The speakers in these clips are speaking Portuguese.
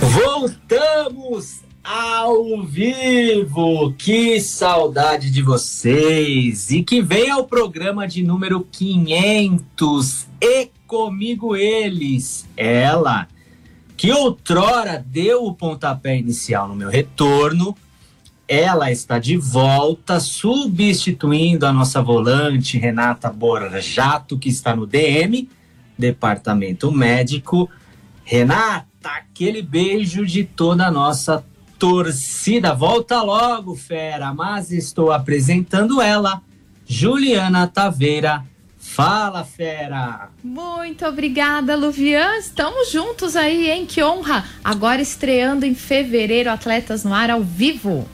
Voltamos ao vivo! Que saudade de vocês! E que venha o programa de número 500 e comigo eles, ela, que outrora deu o pontapé inicial no meu retorno. Ela está de volta, substituindo a nossa volante Renata Borjato, que está no DM, Departamento Médico. Renata, aquele beijo de toda a nossa torcida. Volta logo, fera, mas estou apresentando ela, Juliana Taveira. Fala, fera! Muito obrigada, Luvian. Estamos juntos aí, hein? Que honra! Agora estreando em fevereiro Atletas no Ar ao vivo.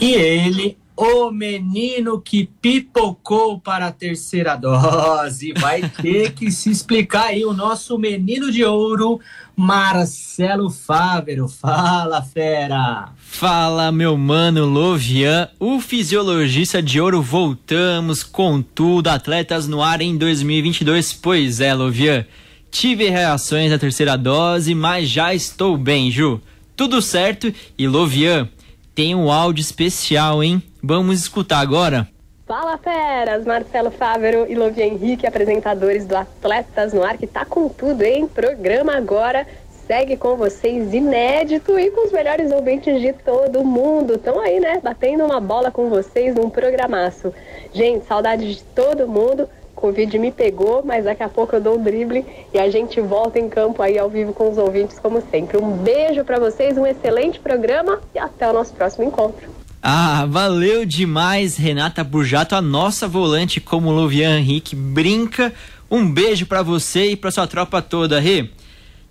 E ele, o menino que pipocou para a terceira dose. Vai ter que se explicar aí o nosso menino de ouro, Marcelo Fávero. Fala, fera! Fala, meu mano Lovian, o fisiologista de ouro. Voltamos com tudo, atletas no ar em 2022. Pois é, Lovian, tive reações da terceira dose, mas já estou bem, Ju. Tudo certo e Lovian, tem um áudio especial, hein? Vamos escutar agora. Fala feras, Marcelo Fávero e Lovia Henrique, apresentadores do Atletas no Ar, que tá com tudo, hein? Programa agora segue com vocês inédito e com os melhores ouvintes de todo mundo. Estão aí, né? Batendo uma bola com vocês num programaço. Gente, saudade de todo mundo. Covid me pegou, mas daqui a pouco eu dou um drible e a gente volta em campo aí ao vivo com os ouvintes, como sempre. Um beijo para vocês, um excelente programa e até o nosso próximo encontro. Ah, valeu demais, Renata Burjato, a nossa volante, como o Luvian Henrique brinca. Um beijo para você e para sua tropa toda, Rê.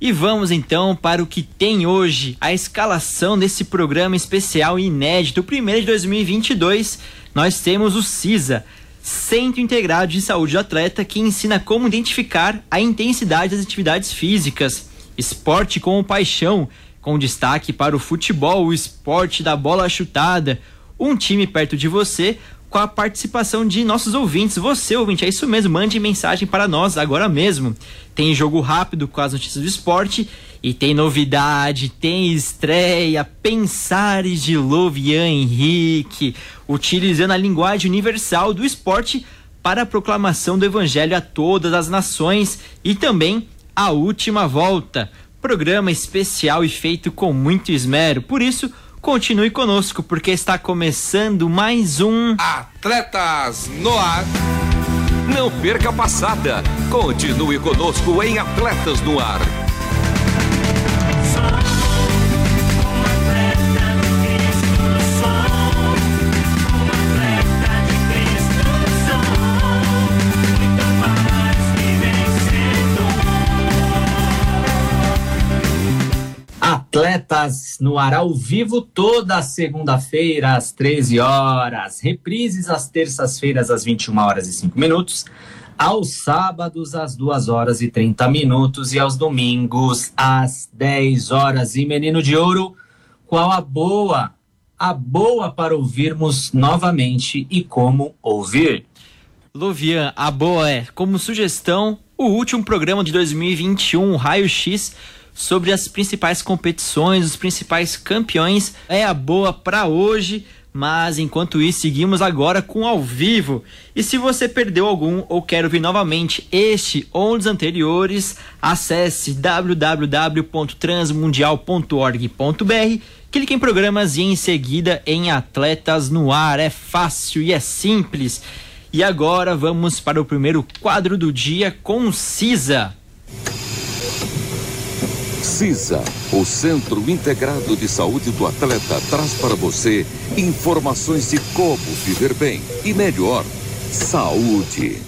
E vamos então para o que tem hoje, a escalação desse programa especial inédito, primeiro de 2022. Nós temos o CISA, Centro Integrado de Saúde do Atleta, que ensina como identificar a intensidade das atividades físicas, esporte com paixão, com destaque para o futebol, o esporte da bola chutada, um time perto de você, com a participação de nossos ouvintes. Você, ouvinte, é isso mesmo, mande mensagem para nós agora mesmo. Tem jogo rápido com as notícias do esporte e tem novidade, tem estreia, Pensares de Lovian Henrique, utilizando a linguagem universal do esporte para a proclamação do evangelho a todas as nações e também a última volta Programa especial e feito com muito esmero. Por isso, continue conosco, porque está começando mais um Atletas no Ar. Não perca a passada. Continue conosco em Atletas no Ar. Atletas no ar ao vivo toda segunda-feira às 13 horas, reprises às terças-feiras às 21 horas e 5 minutos, aos sábados às 2 horas e 30 minutos e aos domingos às 10 horas. E menino de ouro, qual a boa? A boa para ouvirmos novamente e como ouvir. Luvian, a boa é, como sugestão, o último programa de 2021, Raio X sobre as principais competições, os principais campeões. É a boa para hoje. Mas enquanto isso, seguimos agora com ao vivo. E se você perdeu algum ou quer ouvir novamente este ou os anteriores, acesse www.transmundial.org.br, clique em programas e em seguida em Atletas no Ar. É fácil e é simples. E agora vamos para o primeiro quadro do dia com CISA. CISA, o Centro Integrado de Saúde do Atleta, traz para você informações de como viver bem e melhor. Saúde.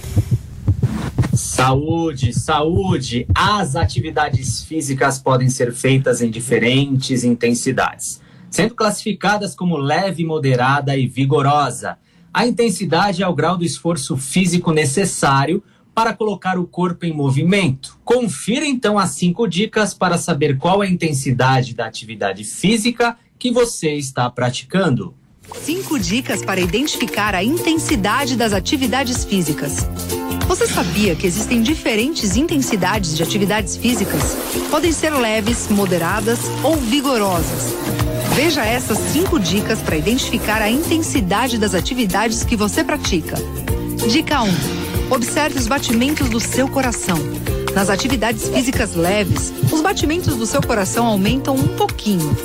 Saúde, saúde! As atividades físicas podem ser feitas em diferentes intensidades, sendo classificadas como leve, moderada e vigorosa. A intensidade é o grau do esforço físico necessário para colocar o corpo em movimento. Confira então as cinco dicas para saber qual a intensidade da atividade física que você está praticando. Cinco dicas para identificar a intensidade das atividades físicas. Você sabia que existem diferentes intensidades de atividades físicas? Podem ser leves, moderadas ou vigorosas. Veja essas cinco dicas para identificar a intensidade das atividades que você pratica. Dica 1 Observe os batimentos do seu coração. Nas atividades físicas leves, os batimentos do seu coração aumentam um pouquinho.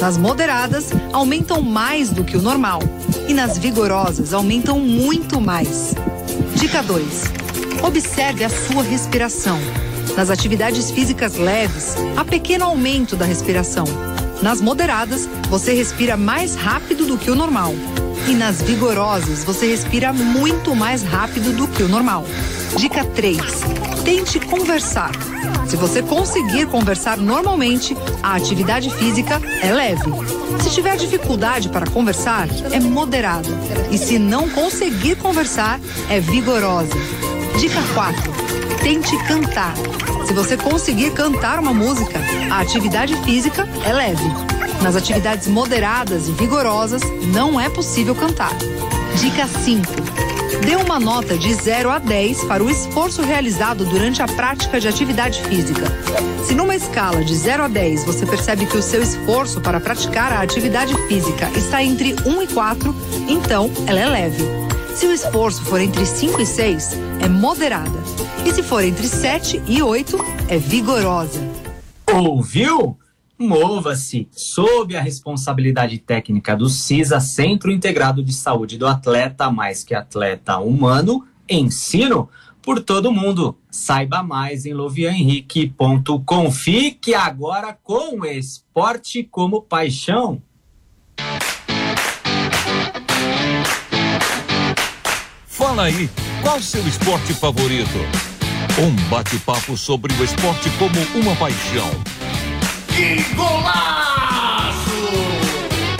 Nas moderadas, aumentam mais do que o normal. E nas vigorosas, aumentam muito mais. Dica 2. Observe a sua respiração. Nas atividades físicas leves, há pequeno aumento da respiração. Nas moderadas, você respira mais rápido do que o normal. E nas vigorosas, você respira muito mais rápido do que o normal. Dica 3. Tente conversar. Se você conseguir conversar normalmente, a atividade física é leve. Se tiver dificuldade para conversar, é moderada. E se não conseguir conversar, é vigorosa. Dica 4. Tente cantar. Se você conseguir cantar uma música, a atividade física é leve. Nas atividades moderadas e vigorosas, não é possível cantar. Dica 5. Dê uma nota de 0 a 10 para o esforço realizado durante a prática de atividade física. Se numa escala de 0 a 10 você percebe que o seu esforço para praticar a atividade física está entre 1 e 4, então ela é leve. Se o esforço for entre 5 e 6, é moderada. E se for entre 7 e 8, é vigorosa. Ouviu? Mova-se sob a responsabilidade técnica do CISA, Centro Integrado de Saúde do Atleta, mais que atleta humano, ensino por todo mundo. Saiba mais em lovianhenrique.com. Fique agora com esporte como paixão. Fala aí, qual seu esporte favorito? Um bate-papo sobre o esporte como uma paixão que golaço!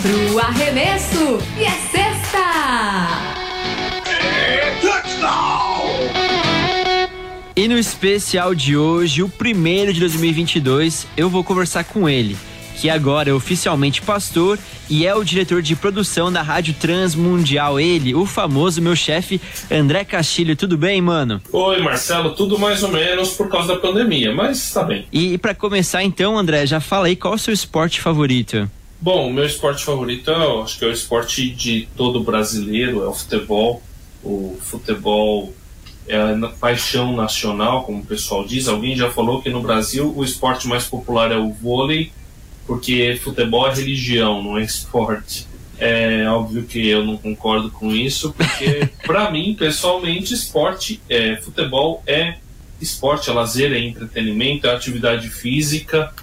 Pro arremesso e é sexta! É touchdown! E no especial de hoje, o primeiro de 2022, eu vou conversar com ele que agora é oficialmente pastor e é o diretor de produção da Rádio Transmundial. Ele, o famoso meu chefe, André Castilho. Tudo bem, mano? Oi, Marcelo. Tudo mais ou menos por causa da pandemia, mas tá bem. E, e para começar, então, André, já fala aí qual é o seu esporte favorito? Bom, o meu esporte favorito, eu acho que é o esporte de todo brasileiro, é o futebol. O futebol é a paixão nacional, como o pessoal diz. Alguém já falou que no Brasil o esporte mais popular é o vôlei porque futebol é religião, não é esporte. É óbvio que eu não concordo com isso, porque para mim, pessoalmente, esporte, é, futebol é esporte, é lazer, é entretenimento, é atividade física.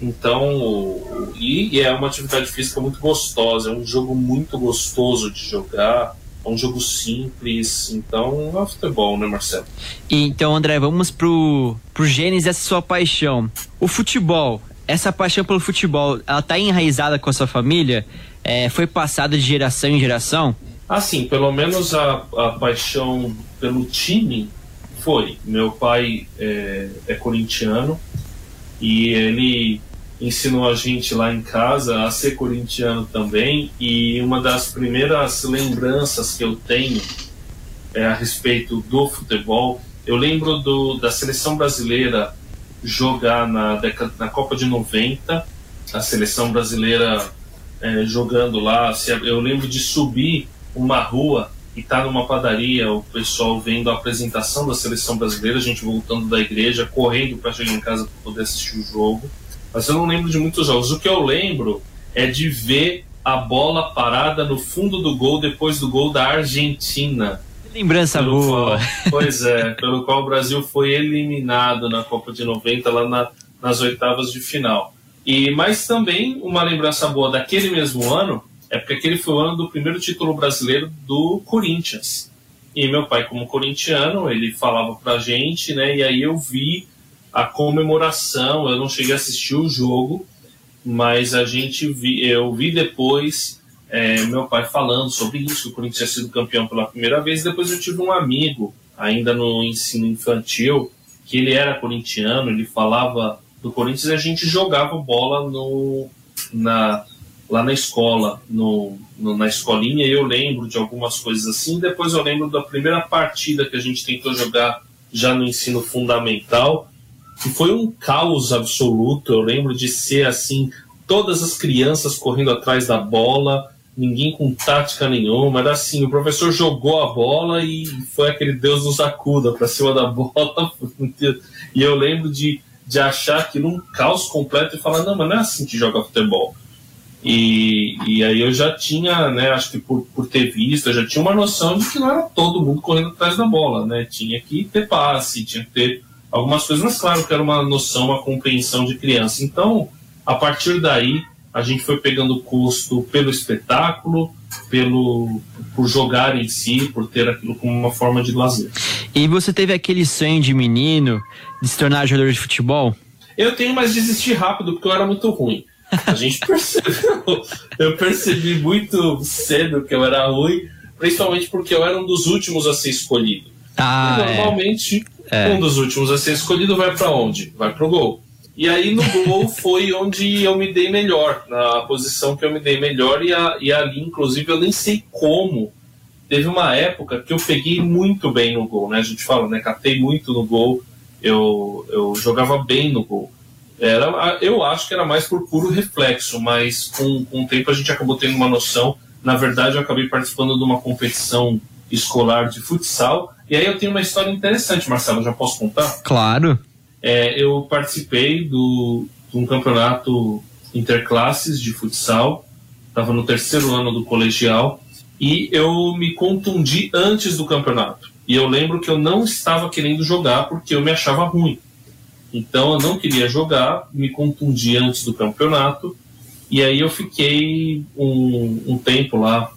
Então, e, e é uma atividade física muito gostosa, é um jogo muito gostoso de jogar, é um jogo simples, então é futebol, né, Marcelo? E, então, André, vamos pro, pro gênesis dessa sua paixão. O futebol essa paixão pelo futebol, ela tá enraizada com a sua família? É, foi passada de geração em geração? Assim, pelo menos a, a paixão pelo time foi. Meu pai é, é corintiano e ele ensinou a gente lá em casa a ser corintiano também e uma das primeiras lembranças que eu tenho é a respeito do futebol. Eu lembro do, da seleção brasileira jogar na, década, na Copa de 90, a seleção brasileira é, jogando lá. Eu lembro de subir uma rua e estar tá numa padaria, o pessoal vendo a apresentação da seleção brasileira, a gente voltando da igreja, correndo para chegar em casa para poder assistir o jogo. Mas eu não lembro de muitos jogos. O que eu lembro é de ver a bola parada no fundo do gol depois do gol da Argentina Lembrança boa. Qual, pois é, pelo qual o Brasil foi eliminado na Copa de 90, lá na, nas oitavas de final. E Mas também uma lembrança boa daquele mesmo ano é porque aquele foi o ano do primeiro título brasileiro do Corinthians. E meu pai, como corintiano, ele falava pra gente, né? E aí eu vi a comemoração, eu não cheguei a assistir o jogo, mas a gente vi, eu vi depois é, meu pai falando sobre isso, que o Corinthians tinha sido campeão pela primeira vez. Depois eu tive um amigo, ainda no ensino infantil, que ele era corintiano, ele falava do Corinthians e a gente jogava bola no, na, lá na escola, no, no, na escolinha, eu lembro de algumas coisas assim. Depois eu lembro da primeira partida que a gente tentou jogar já no ensino fundamental, que foi um caos absoluto. Eu lembro de ser assim, todas as crianças correndo atrás da bola, ninguém com tática nenhuma. Era assim, o professor jogou a bola e foi aquele Deus nos acuda para cima da bola. e eu lembro de, de achar aquilo um caos completo e falar, não, mas não é assim que joga futebol. E, e aí eu já tinha, né, acho que por, por ter visto, eu já tinha uma noção de que não era todo mundo correndo atrás da bola, né? Tinha que ter passe, tinha que ter algumas coisas, mas claro que era uma noção, uma compreensão de criança. Então, a partir daí, a gente foi pegando custo pelo espetáculo, pelo por jogar em si, por ter aquilo como uma forma de lazer. E você teve aquele sonho de menino de se tornar jogador de futebol? Eu tenho, mas desisti rápido porque eu era muito ruim. A gente percebeu, eu percebi muito cedo que eu era ruim, principalmente porque eu era um dos últimos a ser escolhido. Ah, e normalmente é. um dos últimos a ser escolhido vai para onde? Vai pro gol. E aí no gol foi onde eu me dei melhor, na posição que eu me dei melhor, e, a, e ali, inclusive, eu nem sei como. Teve uma época que eu peguei muito bem no gol, né? A gente fala, né? Catei muito no gol, eu, eu jogava bem no gol. Era, eu acho que era mais por puro reflexo, mas com, com o tempo a gente acabou tendo uma noção. Na verdade, eu acabei participando de uma competição escolar de futsal. E aí eu tenho uma história interessante, Marcelo, já posso contar? Claro. É, eu participei do, de um campeonato interclasses de futsal, estava no terceiro ano do colegial, e eu me contundi antes do campeonato. E eu lembro que eu não estava querendo jogar porque eu me achava ruim. Então eu não queria jogar, me contundi antes do campeonato, e aí eu fiquei um, um tempo lá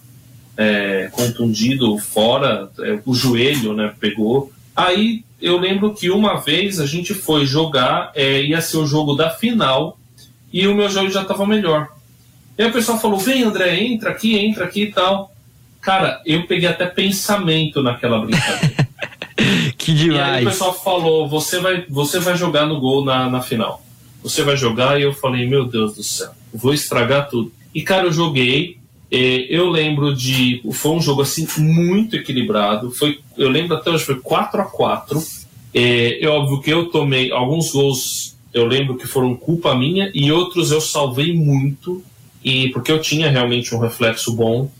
é, contundido fora, é, o joelho né, pegou. Aí eu lembro que uma vez a gente foi jogar, é, ia ser o jogo da final, e o meu joelho já estava melhor. E aí o pessoal falou: vem André, entra aqui, entra aqui e tal. Cara, eu peguei até pensamento naquela brincadeira. que demais. E aí o pessoal falou: você vai, você vai jogar no gol na, na final. Você vai jogar. E eu falei: meu Deus do céu, vou estragar tudo. E cara, eu joguei. Eu lembro de. Foi um jogo assim muito equilibrado. Foi, eu lembro até hoje, foi 4 a 4 É, é óbvio que eu tomei alguns gols, eu lembro que foram culpa minha, e outros eu salvei muito, e porque eu tinha realmente um reflexo bom.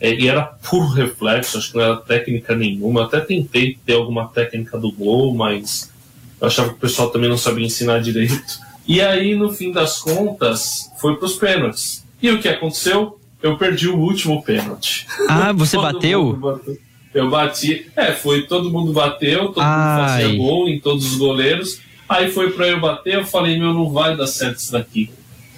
É, e era puro reflexo, acho que não era técnica nenhuma. Eu até tentei ter alguma técnica do gol, mas eu achava que o pessoal também não sabia ensinar direito. E aí, no fim das contas, foi para os pênaltis. E o que aconteceu? Eu perdi o último pênalti. Ah, você bateu? bateu? Eu bati. É, foi todo mundo bateu, todo Ai. mundo fazia gol em todos os goleiros. Aí foi para eu bater, eu falei, meu, não vai dar certo isso daqui.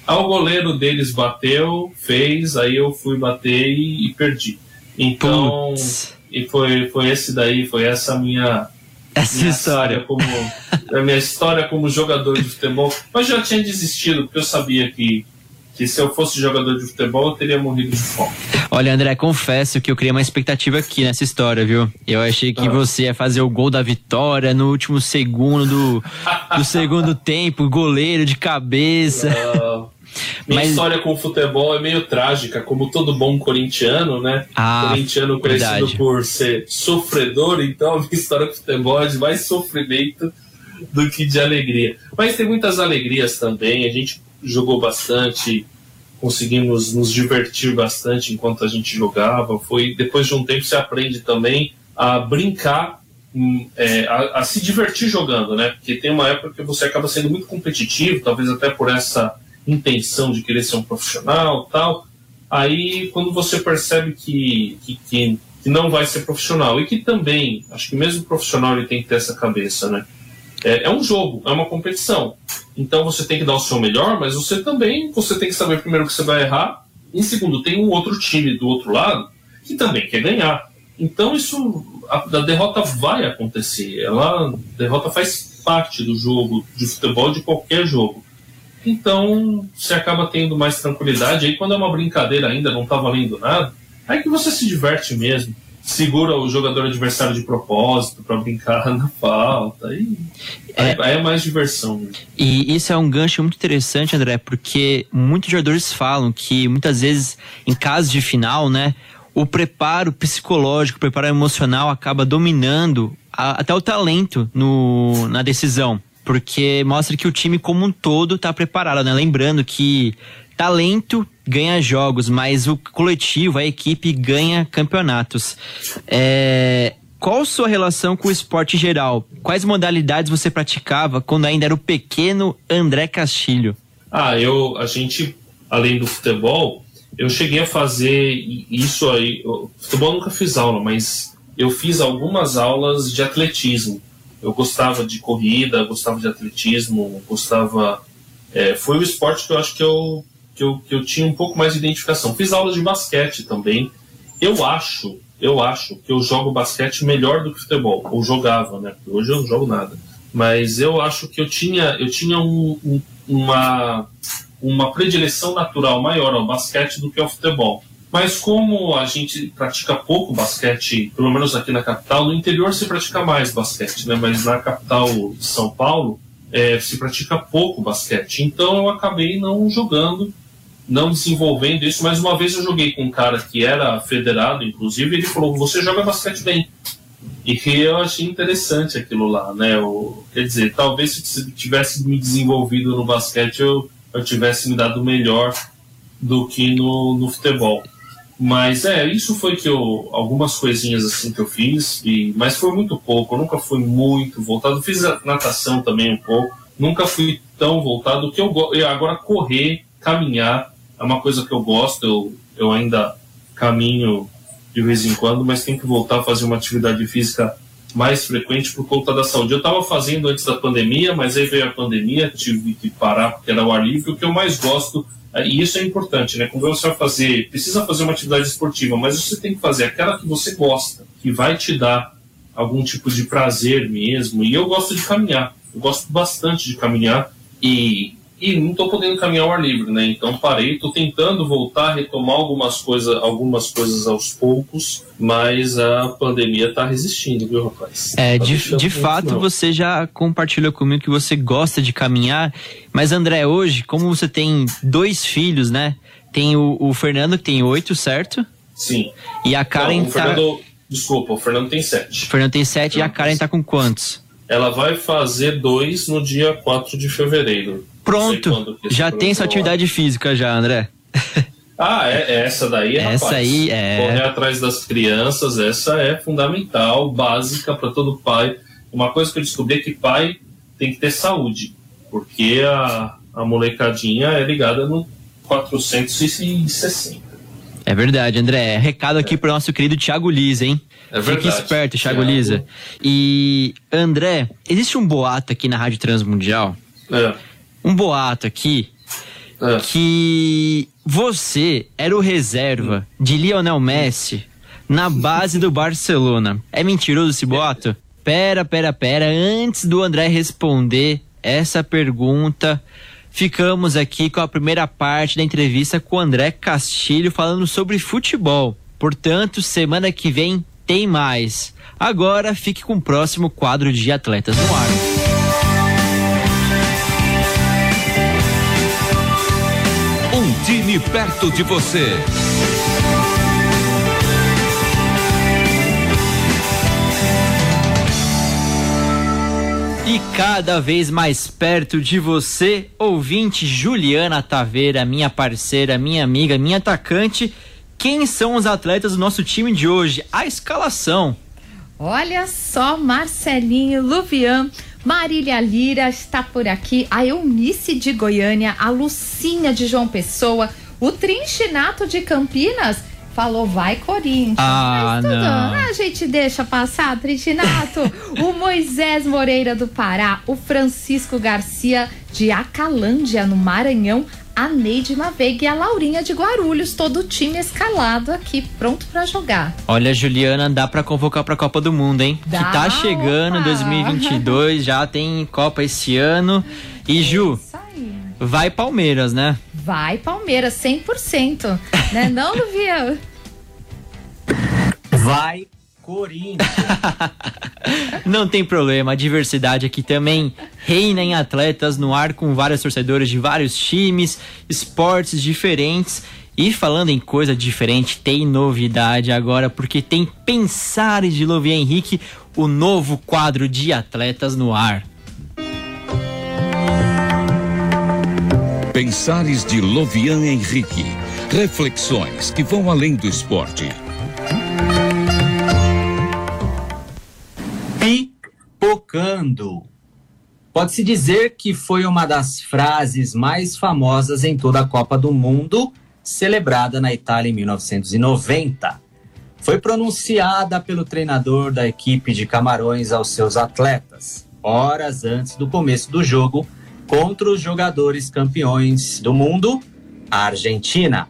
Aí o goleiro deles bateu, fez, aí eu fui bater e, e perdi. Então, Putz. e foi, foi esse daí, foi essa minha, essa minha história como a minha história como jogador de futebol. Mas já tinha desistido porque eu sabia que que se eu fosse jogador de futebol eu teria morrido de fome. Olha, André, confesso que eu criei uma expectativa aqui nessa história, viu? Eu achei que ah. você ia fazer o gol da vitória no último segundo do, do segundo tempo, goleiro de cabeça. Minha Mas... história com o futebol é meio trágica, como todo bom corintiano, né? Ah, corintiano conhecido verdade. por ser sofredor, então a minha história com o futebol é de mais sofrimento do que de alegria. Mas tem muitas alegrias também, a gente jogou bastante, conseguimos nos divertir bastante enquanto a gente jogava. Foi depois de um tempo você aprende também a brincar, hum, é, a, a, se divertir jogando, né? Porque tem uma época que você acaba sendo muito competitivo, talvez até por essa intenção de querer ser um profissional, tal. Aí quando você percebe que, que, que, que não vai ser profissional e que também, acho que mesmo profissional ele tem que ter essa cabeça, né? É, é, um jogo, é uma competição. Então você tem que dar o seu melhor, mas você também você tem que saber primeiro que você vai errar. Em segundo, tem um outro time do outro lado que também quer ganhar. Então isso a, a derrota vai acontecer. Ela, a derrota faz parte do jogo, de futebol, de qualquer jogo. Então, você acaba tendo mais tranquilidade. Aí, quando é uma brincadeira ainda, não tá valendo nada, aí que você se diverte mesmo. Segura o jogador adversário de propósito para brincar na falta. Aí é, aí é mais diversão. Mesmo. E isso é um gancho muito interessante, André, porque muitos jogadores falam que muitas vezes, em casos de final, né, o preparo psicológico, o preparo emocional acaba dominando a, até o talento no, na decisão porque mostra que o time como um todo está preparado, né? Lembrando que talento ganha jogos, mas o coletivo, a equipe ganha campeonatos. É, qual sua relação com o esporte geral? Quais modalidades você praticava quando ainda era o pequeno André Castilho? Ah, eu, a gente, além do futebol, eu cheguei a fazer isso aí. Futebol nunca fiz aula, mas eu fiz algumas aulas de atletismo eu gostava de corrida, gostava de atletismo, gostava. É, foi o esporte que eu acho que eu, que, eu, que eu tinha um pouco mais de identificação. Fiz aulas de basquete também. Eu acho, eu acho que eu jogo basquete melhor do que futebol. Ou jogava, né? Porque hoje eu não jogo nada. Mas eu acho que eu tinha, eu tinha um, um, uma, uma predileção natural maior ao basquete do que ao futebol. Mas como a gente pratica pouco basquete, pelo menos aqui na capital, no interior se pratica mais basquete, né? Mas na capital de São Paulo é, se pratica pouco basquete. Então eu acabei não jogando, não desenvolvendo isso. Mas uma vez eu joguei com um cara que era federado, inclusive, ele falou: "Você joga basquete bem". E eu achei interessante aquilo lá, né? Eu, quer dizer, talvez se tivesse me desenvolvido no basquete eu, eu tivesse me dado melhor do que no, no futebol. Mas é, isso foi que eu. Algumas coisinhas assim que eu fiz, e, mas foi muito pouco, eu nunca fui muito voltado. Fiz natação também um pouco, nunca fui tão voltado que eu agora correr, caminhar é uma coisa que eu gosto, eu, eu ainda caminho de vez em quando, mas tenho que voltar a fazer uma atividade física mais frequente por conta da saúde. Eu estava fazendo antes da pandemia, mas aí veio a pandemia, tive que parar porque era o ar livre. O que eu mais gosto e isso é importante, né? Quando você vai fazer, precisa fazer uma atividade esportiva, mas você tem que fazer aquela que você gosta, que vai te dar algum tipo de prazer mesmo. E eu gosto de caminhar, eu gosto bastante de caminhar e e não estou podendo caminhar ao ar livre, né? Então parei, estou tentando voltar, retomar algumas coisas, algumas coisas aos poucos, mas a pandemia está resistindo, viu, rapaz? É, tá de, de fato não. você já compartilhou comigo que você gosta de caminhar, mas André, hoje, como você tem dois filhos, né? Tem o, o Fernando que tem oito, certo? Sim. E a Karen não, o tá... Fernando, desculpa, o Fernando tem sete. O Fernando tem sete e a Karen tá com quantos? Ela vai fazer dois no dia 4 de fevereiro. Pronto, já tem sua atividade física já, André. Ah, é, é essa daí, essa rapaz. aí é. Correr atrás das crianças, essa é fundamental, básica para todo pai. Uma coisa que eu descobri é que pai tem que ter saúde, porque a, a molecadinha é ligada no 460. É verdade, André. Recado aqui é. pro nosso querido Thiago Liza, hein? É verdade. Fique esperto, Thiago, Thiago Liza. E, André, existe um boato aqui na Rádio Transmundial. É um boato aqui é. que você era o reserva de Lionel Messi na base do Barcelona. É mentiroso esse boato? Pera, pera, pera. Antes do André responder essa pergunta, ficamos aqui com a primeira parte da entrevista com o André Castilho falando sobre futebol. Portanto, semana que vem tem mais. Agora fique com o próximo quadro de Atletas no Ar. Time perto de você. E cada vez mais perto de você, ouvinte Juliana Taveira, minha parceira, minha amiga, minha atacante. Quem são os atletas do nosso time de hoje? A escalação. Olha só, Marcelinho, Luvian, Marília Lira está por aqui, a Eunice de Goiânia, a Lucinha de João Pessoa, o Trinchinato de Campinas falou vai Corinthians. Ah, Mas tudo, não. a gente deixa passar, Trinchinato. o Moisés Moreira do Pará, o Francisco Garcia de Acalândia, no Maranhão, a Neide Maveiga e a Laurinha de Guarulhos, todo o time escalado aqui, pronto para jogar. Olha, Juliana, dá para convocar para a Copa do Mundo, hein? Dá, que tá chegando opa. 2022, já tem Copa esse ano. E Ju, Isso aí. vai Palmeiras, né? Vai Palmeiras, 100%. né não, Luvian? Vai, Corinthians. Não tem problema, a diversidade aqui também reina em atletas no ar com vários torcedores de vários times, esportes diferentes. E falando em coisa diferente, tem novidade agora, porque tem Pensares de Lovier Henrique, o novo quadro de atletas no ar. Pensares de Lovian Henrique. Reflexões que vão além do esporte. Pipocando. Pode-se dizer que foi uma das frases mais famosas em toda a Copa do Mundo, celebrada na Itália em 1990. Foi pronunciada pelo treinador da equipe de Camarões aos seus atletas, horas antes do começo do jogo contra os jogadores campeões do mundo, a Argentina.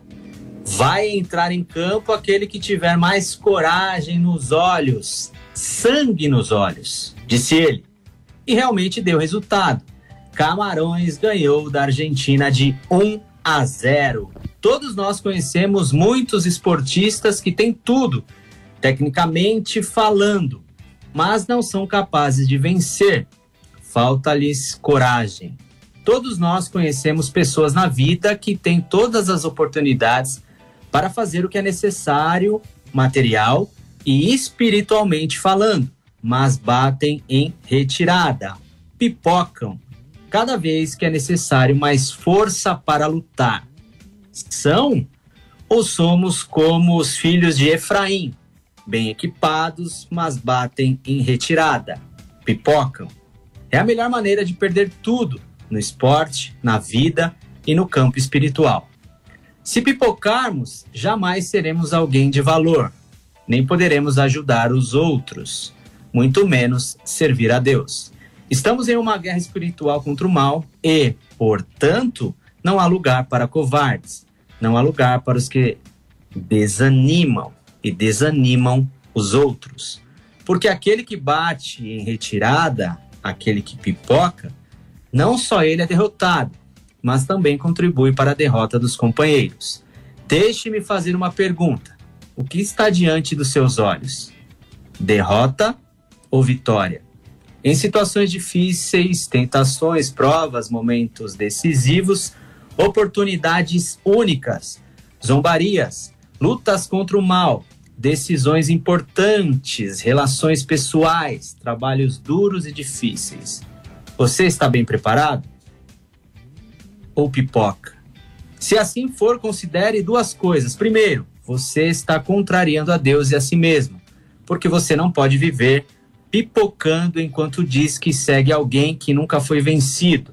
Vai entrar em campo aquele que tiver mais coragem nos olhos, sangue nos olhos, disse ele. E realmente deu resultado. Camarões ganhou da Argentina de 1 a 0. Todos nós conhecemos muitos esportistas que têm tudo, tecnicamente falando, mas não são capazes de vencer. Falta-lhes coragem. Todos nós conhecemos pessoas na vida que têm todas as oportunidades para fazer o que é necessário, material e espiritualmente falando, mas batem em retirada, pipocam cada vez que é necessário mais força para lutar. São ou somos como os filhos de Efraim, bem equipados, mas batem em retirada, pipocam? É a melhor maneira de perder tudo no esporte, na vida e no campo espiritual. Se pipocarmos, jamais seremos alguém de valor, nem poderemos ajudar os outros, muito menos servir a Deus. Estamos em uma guerra espiritual contra o mal e, portanto, não há lugar para covardes, não há lugar para os que desanimam e desanimam os outros. Porque aquele que bate em retirada, aquele que pipoca, não só ele é derrotado, mas também contribui para a derrota dos companheiros. Deixe-me fazer uma pergunta: o que está diante dos seus olhos? Derrota ou vitória? Em situações difíceis, tentações, provas, momentos decisivos, oportunidades únicas, zombarias, lutas contra o mal, decisões importantes, relações pessoais, trabalhos duros e difíceis. Você está bem preparado? Ou pipoca? Se assim for, considere duas coisas. Primeiro, você está contrariando a Deus e a si mesmo, porque você não pode viver pipocando enquanto diz que segue alguém que nunca foi vencido.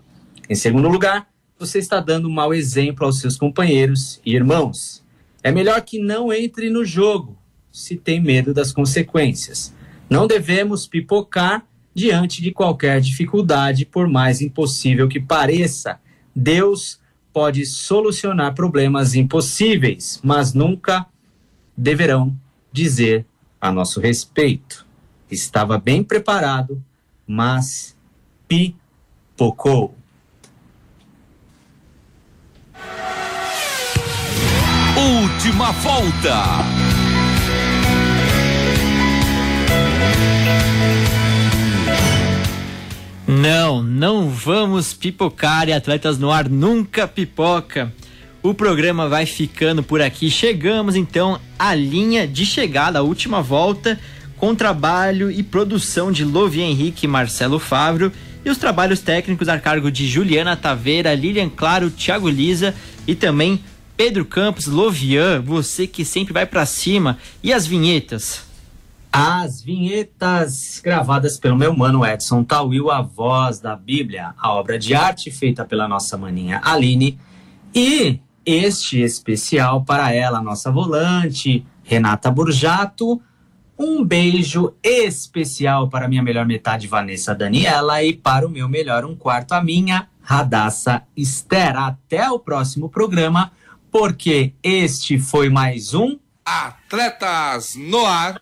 Em segundo lugar, você está dando mau exemplo aos seus companheiros e irmãos. É melhor que não entre no jogo se tem medo das consequências. Não devemos pipocar diante de qualquer dificuldade, por mais impossível que pareça. Deus pode solucionar problemas impossíveis, mas nunca deverão dizer a nosso respeito. Estava bem preparado, mas pipocou. Última volta. Não, não vamos pipocar e Atletas no Ar nunca pipoca. O programa vai ficando por aqui. Chegamos então à linha de chegada, a última volta, com trabalho e produção de Lovi Henrique e Marcelo Fábio e os trabalhos técnicos a cargo de Juliana Taveira, Lilian Claro, Thiago Lisa e também Pedro Campos, Lovian, você que sempre vai para cima. E as vinhetas? As vinhetas gravadas pelo meu mano Edson Tawil, a voz da Bíblia, a obra de arte feita pela nossa maninha Aline. E este especial para ela, nossa volante, Renata Burjato, Um beijo especial para minha melhor metade, Vanessa Daniela, e para o meu melhor um quarto, a minha Radassa Esther. Até o próximo programa, porque este foi mais um Atletas no Ar.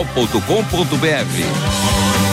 jornal.com.br.